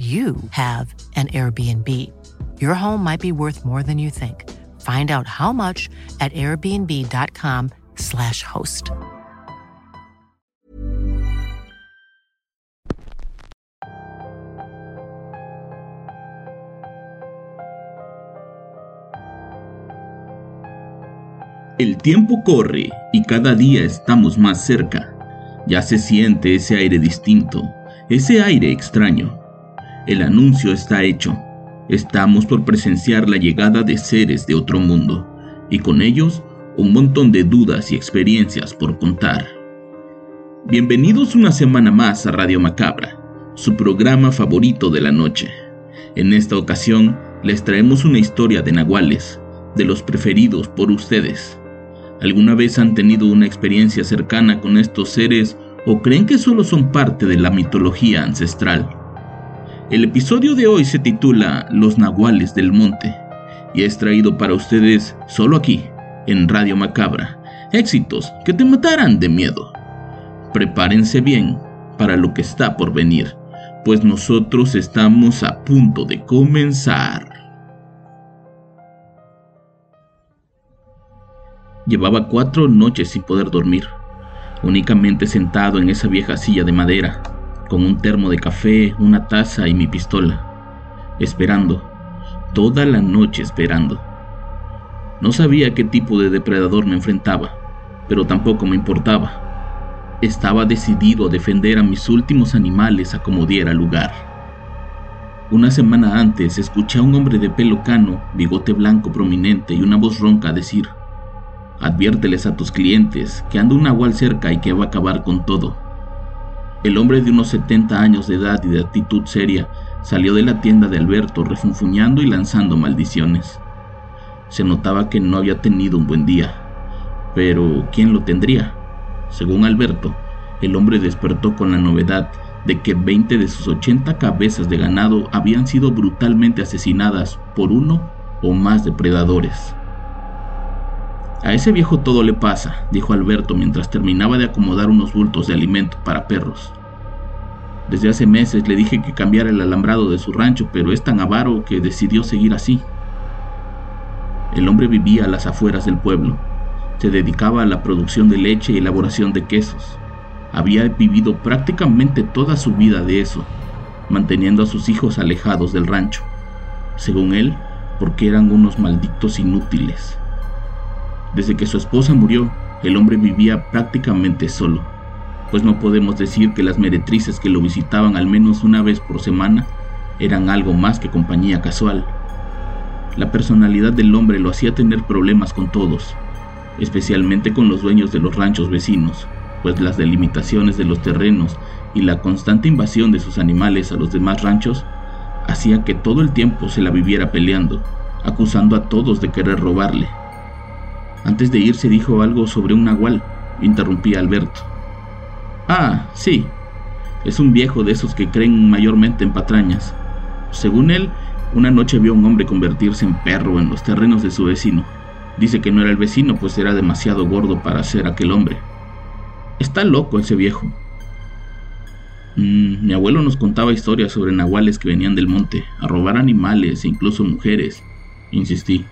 you have an Airbnb. Your home might be worth more than you think. Find out how much at airbnb.com/slash host. El tiempo corre y cada día estamos más cerca. Ya se siente ese aire distinto, ese aire extraño. El anuncio está hecho. Estamos por presenciar la llegada de seres de otro mundo, y con ellos un montón de dudas y experiencias por contar. Bienvenidos una semana más a Radio Macabra, su programa favorito de la noche. En esta ocasión les traemos una historia de nahuales, de los preferidos por ustedes. ¿Alguna vez han tenido una experiencia cercana con estos seres o creen que solo son parte de la mitología ancestral? El episodio de hoy se titula Los Nahuales del Monte y es traído para ustedes solo aquí, en Radio Macabra. Éxitos que te matarán de miedo. Prepárense bien para lo que está por venir, pues nosotros estamos a punto de comenzar. Llevaba cuatro noches sin poder dormir, únicamente sentado en esa vieja silla de madera, con un termo de café, una taza y mi pistola, esperando, toda la noche esperando. No sabía qué tipo de depredador me enfrentaba, pero tampoco me importaba. Estaba decidido a defender a mis últimos animales a como diera lugar. Una semana antes escuché a un hombre de pelo cano, bigote blanco prominente y una voz ronca decir, Adviérteles a tus clientes que anda un nahual cerca y que va a acabar con todo. El hombre de unos 70 años de edad y de actitud seria salió de la tienda de Alberto refunfuñando y lanzando maldiciones. Se notaba que no había tenido un buen día, pero ¿quién lo tendría? Según Alberto, el hombre despertó con la novedad de que 20 de sus 80 cabezas de ganado habían sido brutalmente asesinadas por uno o más depredadores. A ese viejo todo le pasa, dijo Alberto mientras terminaba de acomodar unos bultos de alimento para perros. Desde hace meses le dije que cambiara el alambrado de su rancho, pero es tan avaro que decidió seguir así. El hombre vivía a las afueras del pueblo. Se dedicaba a la producción de leche y elaboración de quesos. Había vivido prácticamente toda su vida de eso, manteniendo a sus hijos alejados del rancho. Según él, porque eran unos malditos inútiles. Desde que su esposa murió, el hombre vivía prácticamente solo, pues no podemos decir que las meretrices que lo visitaban al menos una vez por semana eran algo más que compañía casual. La personalidad del hombre lo hacía tener problemas con todos, especialmente con los dueños de los ranchos vecinos, pues las delimitaciones de los terrenos y la constante invasión de sus animales a los demás ranchos hacía que todo el tiempo se la viviera peleando, acusando a todos de querer robarle antes de irse dijo algo sobre un nahual, interrumpí Alberto. Ah, sí. Es un viejo de esos que creen mayormente en patrañas. Según él, una noche vio a un hombre convertirse en perro en los terrenos de su vecino. Dice que no era el vecino, pues era demasiado gordo para ser aquel hombre. Está loco ese viejo. Mm, mi abuelo nos contaba historias sobre nahuales que venían del monte a robar animales e incluso mujeres, insistí.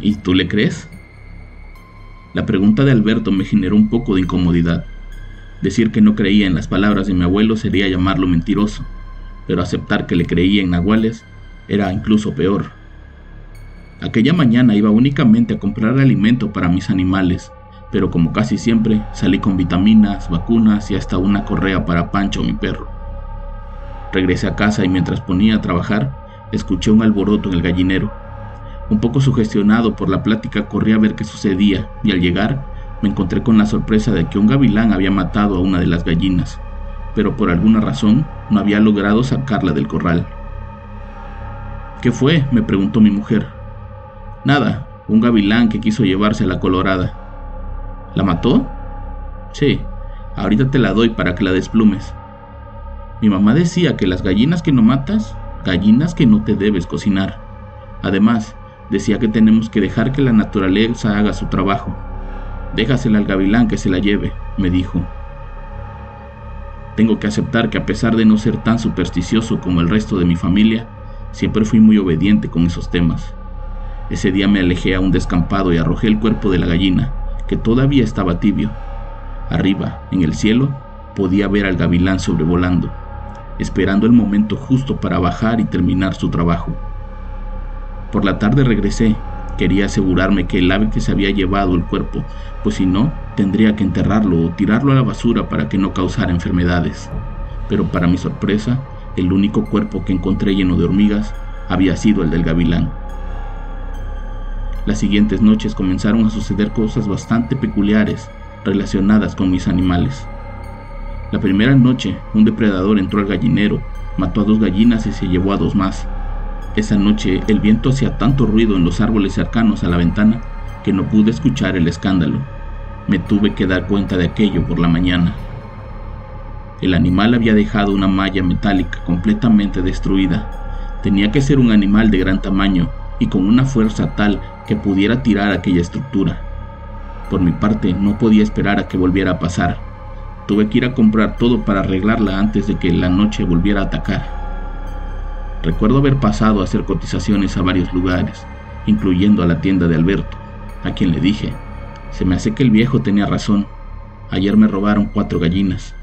¿Y tú le crees? La pregunta de Alberto me generó un poco de incomodidad. Decir que no creía en las palabras de mi abuelo sería llamarlo mentiroso, pero aceptar que le creía en nahuales era incluso peor. Aquella mañana iba únicamente a comprar alimento para mis animales, pero como casi siempre salí con vitaminas, vacunas y hasta una correa para Pancho, mi perro. Regresé a casa y mientras ponía a trabajar, escuché un alboroto en el gallinero. Un poco sugestionado por la plática corrí a ver qué sucedía y al llegar me encontré con la sorpresa de que un gavilán había matado a una de las gallinas, pero por alguna razón no había logrado sacarla del corral. ¿Qué fue? me preguntó mi mujer. Nada, un gavilán que quiso llevarse a la colorada. ¿La mató? Sí, ahorita te la doy para que la desplumes. Mi mamá decía que las gallinas que no matas, gallinas que no te debes cocinar. Además, decía que tenemos que dejar que la naturaleza haga su trabajo. Déjasela al gavilán que se la lleve, me dijo. Tengo que aceptar que a pesar de no ser tan supersticioso como el resto de mi familia, siempre fui muy obediente con esos temas. Ese día me alejé a un descampado y arrojé el cuerpo de la gallina, que todavía estaba tibio. Arriba, en el cielo, podía ver al gavilán sobrevolando esperando el momento justo para bajar y terminar su trabajo. Por la tarde regresé. Quería asegurarme que el ave que se había llevado el cuerpo, pues si no, tendría que enterrarlo o tirarlo a la basura para que no causara enfermedades. Pero para mi sorpresa, el único cuerpo que encontré lleno de hormigas había sido el del gavilán. Las siguientes noches comenzaron a suceder cosas bastante peculiares relacionadas con mis animales. La primera noche, un depredador entró al gallinero, mató a dos gallinas y se llevó a dos más. Esa noche el viento hacía tanto ruido en los árboles cercanos a la ventana que no pude escuchar el escándalo. Me tuve que dar cuenta de aquello por la mañana. El animal había dejado una malla metálica completamente destruida. Tenía que ser un animal de gran tamaño y con una fuerza tal que pudiera tirar aquella estructura. Por mi parte, no podía esperar a que volviera a pasar. Tuve que ir a comprar todo para arreglarla antes de que la noche volviera a atacar. Recuerdo haber pasado a hacer cotizaciones a varios lugares, incluyendo a la tienda de Alberto, a quien le dije, se me hace que el viejo tenía razón, ayer me robaron cuatro gallinas.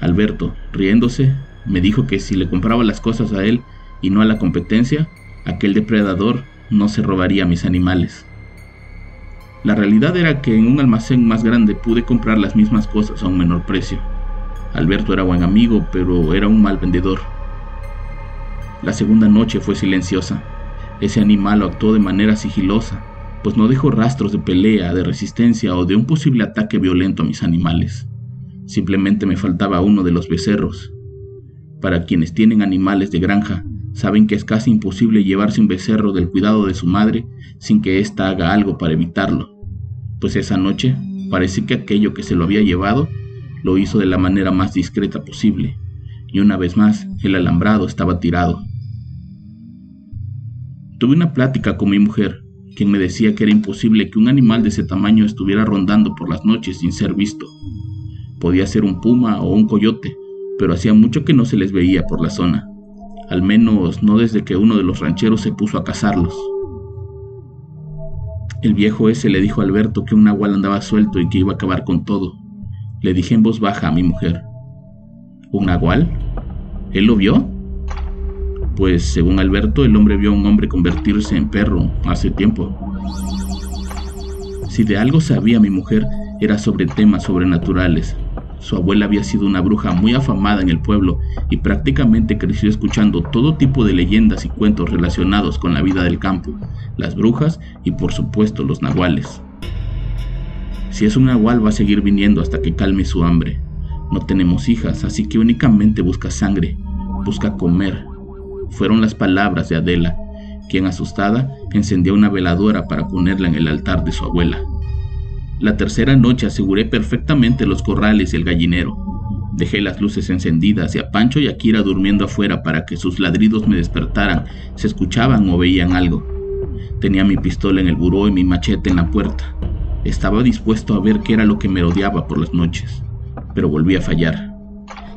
Alberto, riéndose, me dijo que si le compraba las cosas a él y no a la competencia, aquel depredador no se robaría mis animales. La realidad era que en un almacén más grande pude comprar las mismas cosas a un menor precio. Alberto era buen amigo, pero era un mal vendedor. La segunda noche fue silenciosa. Ese animal actuó de manera sigilosa, pues no dejó rastros de pelea, de resistencia o de un posible ataque violento a mis animales. Simplemente me faltaba uno de los becerros. Para quienes tienen animales de granja, saben que es casi imposible llevarse un becerro del cuidado de su madre sin que ésta haga algo para evitarlo pues esa noche parece que aquello que se lo había llevado lo hizo de la manera más discreta posible, y una vez más el alambrado estaba tirado. Tuve una plática con mi mujer, quien me decía que era imposible que un animal de ese tamaño estuviera rondando por las noches sin ser visto. Podía ser un puma o un coyote, pero hacía mucho que no se les veía por la zona, al menos no desde que uno de los rancheros se puso a cazarlos. El viejo ese le dijo a Alberto que un nahual andaba suelto y que iba a acabar con todo. Le dije en voz baja a mi mujer. ¿Un nahual? ¿Él lo vio? Pues según Alberto, el hombre vio a un hombre convertirse en perro hace tiempo. Si de algo sabía mi mujer, era sobre temas sobrenaturales, su abuela había sido una bruja muy afamada en el pueblo y prácticamente creció escuchando todo tipo de leyendas y cuentos relacionados con la vida del campo, las brujas y por supuesto los nahuales. Si es un nahual va a seguir viniendo hasta que calme su hambre. No tenemos hijas, así que únicamente busca sangre, busca comer. Fueron las palabras de Adela, quien asustada encendió una veladora para ponerla en el altar de su abuela. La tercera noche aseguré perfectamente los corrales y el gallinero. Dejé las luces encendidas y a Pancho y a Kira durmiendo afuera para que sus ladridos me despertaran, se escuchaban o veían algo. Tenía mi pistola en el buró y mi machete en la puerta. Estaba dispuesto a ver qué era lo que me rodeaba por las noches, pero volví a fallar.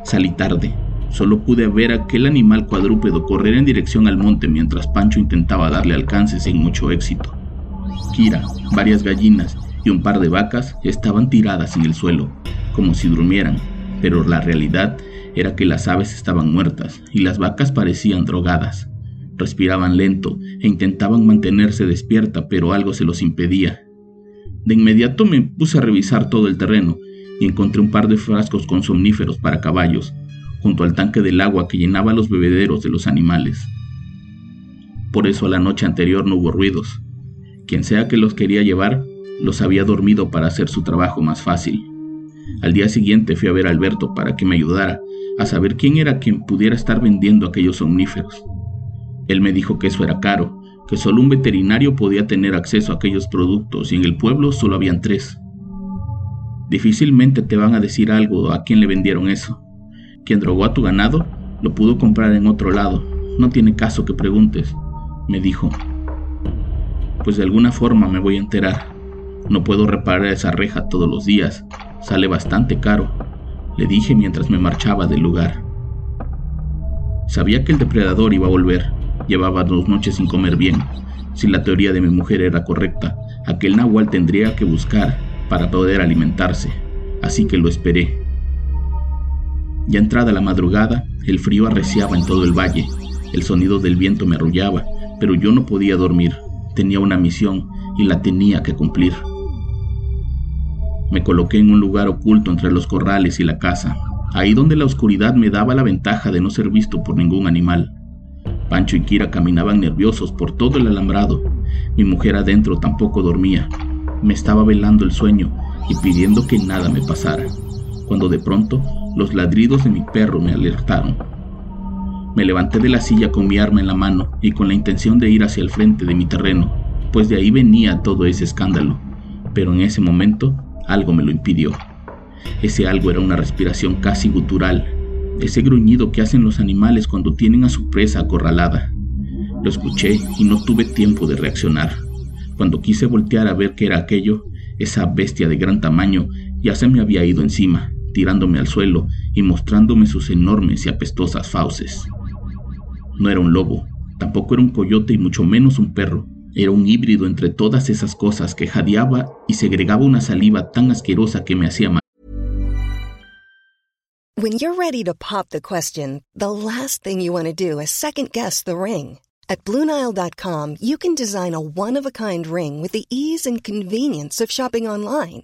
Salí tarde. Solo pude ver aquel animal cuadrúpedo correr en dirección al monte mientras Pancho intentaba darle alcance sin mucho éxito. Kira, varias gallinas y un par de vacas estaban tiradas en el suelo, como si durmieran, pero la realidad era que las aves estaban muertas y las vacas parecían drogadas. Respiraban lento e intentaban mantenerse despierta, pero algo se los impedía. De inmediato me puse a revisar todo el terreno y encontré un par de frascos con somníferos para caballos, junto al tanque del agua que llenaba los bebederos de los animales. Por eso la noche anterior no hubo ruidos. Quien sea que los quería llevar los había dormido para hacer su trabajo más fácil. Al día siguiente fui a ver a Alberto para que me ayudara a saber quién era quien pudiera estar vendiendo aquellos omníferos. Él me dijo que eso era caro, que solo un veterinario podía tener acceso a aquellos productos y en el pueblo solo habían tres. Difícilmente te van a decir algo a quién le vendieron eso. Quien drogó a tu ganado lo pudo comprar en otro lado. No tiene caso que preguntes, me dijo. Pues de alguna forma me voy a enterar. No puedo reparar esa reja todos los días. Sale bastante caro, le dije mientras me marchaba del lugar. Sabía que el depredador iba a volver. Llevaba dos noches sin comer bien. Si la teoría de mi mujer era correcta, aquel nahual tendría que buscar para poder alimentarse, así que lo esperé. Ya entrada la madrugada, el frío arreciaba en todo el valle, el sonido del viento me arrullaba, pero yo no podía dormir, tenía una misión y la tenía que cumplir. Me coloqué en un lugar oculto entre los corrales y la casa, ahí donde la oscuridad me daba la ventaja de no ser visto por ningún animal. Pancho y Kira caminaban nerviosos por todo el alambrado. Mi mujer adentro tampoco dormía. Me estaba velando el sueño y pidiendo que nada me pasara, cuando de pronto los ladridos de mi perro me alertaron. Me levanté de la silla con mi arma en la mano y con la intención de ir hacia el frente de mi terreno, pues de ahí venía todo ese escándalo. Pero en ese momento algo me lo impidió. Ese algo era una respiración casi gutural, ese gruñido que hacen los animales cuando tienen a su presa acorralada. Lo escuché y no tuve tiempo de reaccionar. Cuando quise voltear a ver qué era aquello, esa bestia de gran tamaño ya se me había ido encima, tirándome al suelo y mostrándome sus enormes y apestosas fauces. No era un lobo, tampoco era un coyote y mucho menos un perro. Era un híbrido entre todas esas cosas que jadeaba y segregaba una saliva tan asquerosa que me hacía mal. When you're ready to pop the question, the last thing you want to do is second guess the ring. At Bluenile.com, you can design a one-of-a-kind ring with the ease and convenience of shopping online.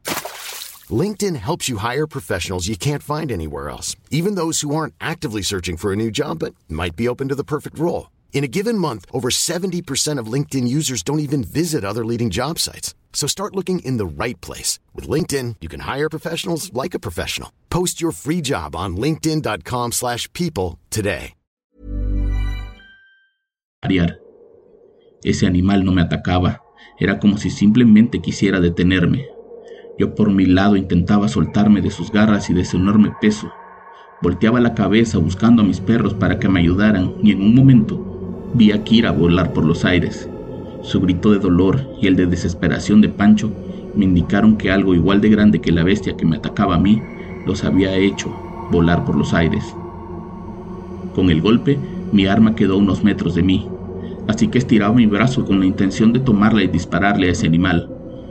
LinkedIn helps you hire professionals you can't find anywhere else, even those who aren't actively searching for a new job but might be open to the perfect role. In a given month, over 70% of LinkedIn users don't even visit other leading job sites. So start looking in the right place. With LinkedIn, you can hire professionals like a professional. Post your free job on linkedin.com slash people today. Ese animal no me atacaba. Era como si simplemente quisiera detenerme. Yo por mi lado intentaba soltarme de sus garras y de su enorme peso. Volteaba la cabeza buscando a mis perros para que me ayudaran y en un momento vi a Kira volar por los aires. Su grito de dolor y el de desesperación de Pancho me indicaron que algo igual de grande que la bestia que me atacaba a mí los había hecho volar por los aires. Con el golpe, mi arma quedó a unos metros de mí, así que estiraba mi brazo con la intención de tomarla y dispararle a ese animal,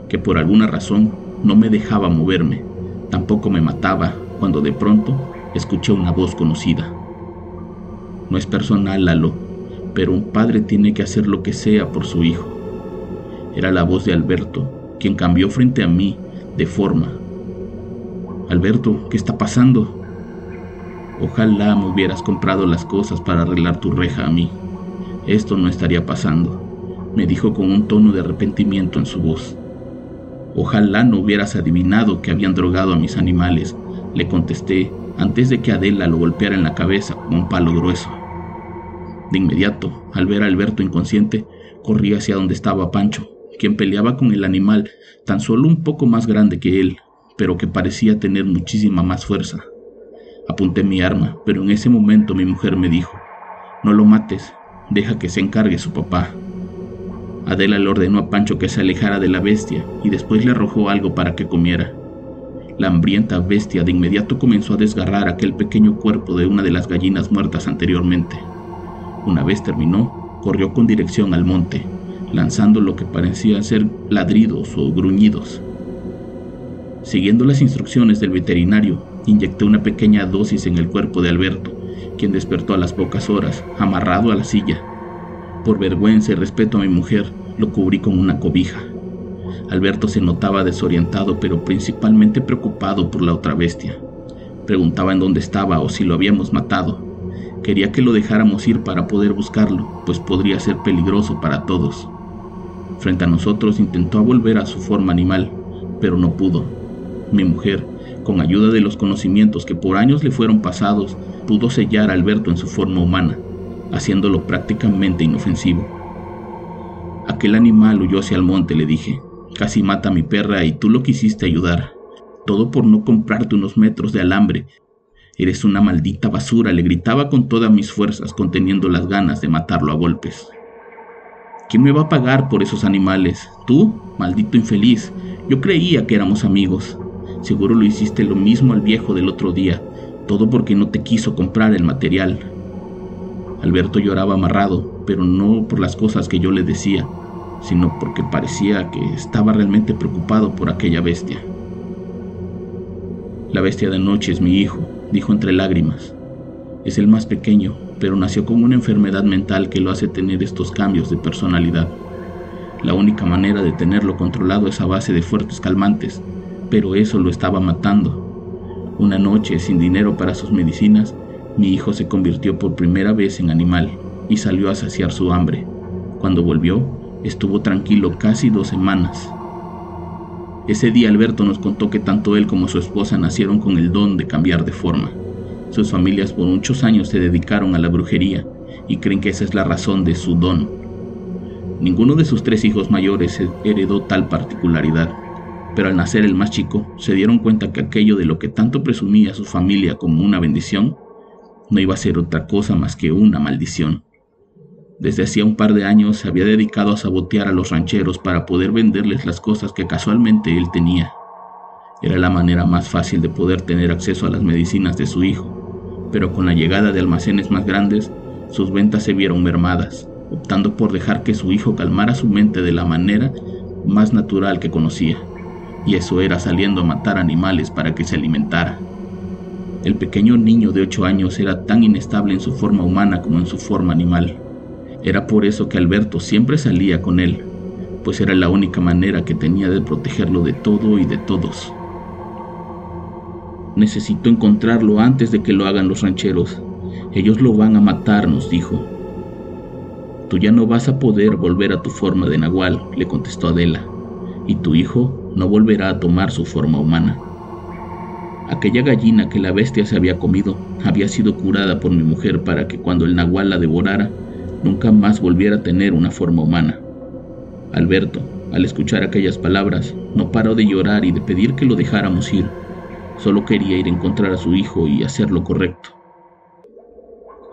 que por alguna razón no me dejaba moverme, tampoco me mataba cuando de pronto escuché una voz conocida. No es personal, Lalo, pero un padre tiene que hacer lo que sea por su hijo. Era la voz de Alberto, quien cambió frente a mí de forma. Alberto, ¿qué está pasando? Ojalá me hubieras comprado las cosas para arreglar tu reja a mí. Esto no estaría pasando, me dijo con un tono de arrepentimiento en su voz. Ojalá no hubieras adivinado que habían drogado a mis animales, le contesté antes de que Adela lo golpeara en la cabeza con un palo grueso. De inmediato, al ver a Alberto inconsciente, corrí hacia donde estaba Pancho, quien peleaba con el animal tan solo un poco más grande que él, pero que parecía tener muchísima más fuerza. Apunté mi arma, pero en ese momento mi mujer me dijo, no lo mates, deja que se encargue su papá. Adela le ordenó a Pancho que se alejara de la bestia y después le arrojó algo para que comiera. La hambrienta bestia de inmediato comenzó a desgarrar aquel pequeño cuerpo de una de las gallinas muertas anteriormente. Una vez terminó, corrió con dirección al monte, lanzando lo que parecía ser ladridos o gruñidos. Siguiendo las instrucciones del veterinario, inyecté una pequeña dosis en el cuerpo de Alberto, quien despertó a las pocas horas, amarrado a la silla. Por vergüenza y respeto a mi mujer, Lo cubrí con una cobija. Alberto se notaba desorientado, pero principalmente preocupado por la otra bestia. Preguntaba en dónde estaba o si lo habíamos matado. Quería que lo dejáramos ir para poder buscarlo, pues podría ser peligroso para todos. Frente a nosotros intentó volver a su forma animal, pero no pudo. Mi mujer, con ayuda de los conocimientos que por años le fueron pasados, pudo sellar a Alberto en su forma humana, haciéndolo prácticamente inofensivo. Aquel animal huyó hacia el monte, le dije. Casi mata a mi perra y tú lo quisiste ayudar. Todo por no comprarte unos metros de alambre. Eres una maldita basura, le gritaba con todas mis fuerzas, conteniendo las ganas de matarlo a golpes. ¿Quién me va a pagar por esos animales? ¿Tú? Maldito infeliz. Yo creía que éramos amigos. Seguro lo hiciste lo mismo al viejo del otro día, todo porque no te quiso comprar el material. Alberto lloraba amarrado, pero no por las cosas que yo le decía, sino porque parecía que estaba realmente preocupado por aquella bestia. La bestia de noche es mi hijo, dijo entre lágrimas. Es el más pequeño, pero nació con una enfermedad mental que lo hace tener estos cambios de personalidad. La única manera de tenerlo controlado es a base de fuertes calmantes, pero eso lo estaba matando. Una noche, sin dinero para sus medicinas, mi hijo se convirtió por primera vez en animal y salió a saciar su hambre. Cuando volvió, estuvo tranquilo casi dos semanas. Ese día Alberto nos contó que tanto él como su esposa nacieron con el don de cambiar de forma. Sus familias por muchos años se dedicaron a la brujería y creen que esa es la razón de su don. Ninguno de sus tres hijos mayores heredó tal particularidad pero al nacer el más chico se dieron cuenta que aquello de lo que tanto presumía su familia como una bendición no iba a ser otra cosa más que una maldición. Desde hacía un par de años se había dedicado a sabotear a los rancheros para poder venderles las cosas que casualmente él tenía. Era la manera más fácil de poder tener acceso a las medicinas de su hijo, pero con la llegada de almacenes más grandes, sus ventas se vieron mermadas, optando por dejar que su hijo calmara su mente de la manera más natural que conocía y eso era saliendo a matar animales para que se alimentara. El pequeño niño de ocho años era tan inestable en su forma humana como en su forma animal. Era por eso que Alberto siempre salía con él, pues era la única manera que tenía de protegerlo de todo y de todos. Necesito encontrarlo antes de que lo hagan los rancheros. Ellos lo van a matar, nos dijo. Tú ya no vas a poder volver a tu forma de nahual, le contestó Adela, y tu hijo no volverá a tomar su forma humana. Aquella gallina que la bestia se había comido había sido curada por mi mujer para que cuando el nahual la devorara, nunca más volviera a tener una forma humana. Alberto, al escuchar aquellas palabras, no paró de llorar y de pedir que lo dejáramos ir. Solo quería ir a encontrar a su hijo y hacer lo correcto.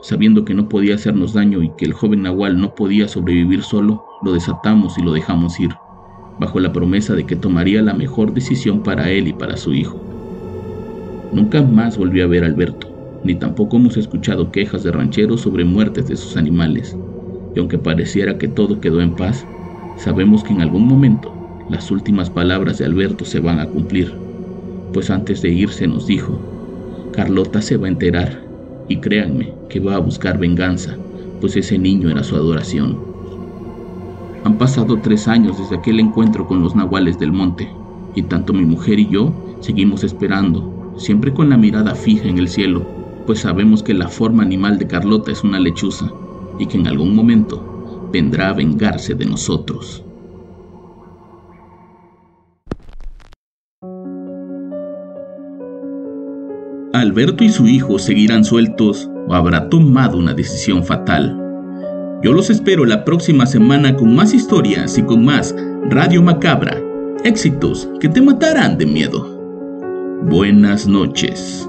Sabiendo que no podía hacernos daño y que el joven Nahual no podía sobrevivir solo, lo desatamos y lo dejamos ir bajo la promesa de que tomaría la mejor decisión para él y para su hijo. Nunca más volvió a ver a Alberto, ni tampoco hemos escuchado quejas de rancheros sobre muertes de sus animales, y aunque pareciera que todo quedó en paz, sabemos que en algún momento las últimas palabras de Alberto se van a cumplir, pues antes de irse nos dijo, Carlota se va a enterar, y créanme que va a buscar venganza, pues ese niño era su adoración. Han pasado tres años desde aquel encuentro con los nahuales del monte, y tanto mi mujer y yo seguimos esperando, siempre con la mirada fija en el cielo, pues sabemos que la forma animal de Carlota es una lechuza, y que en algún momento vendrá a vengarse de nosotros. Alberto y su hijo seguirán sueltos o habrá tomado una decisión fatal. Yo los espero la próxima semana con más historias y con más Radio Macabra. Éxitos que te matarán de miedo. Buenas noches.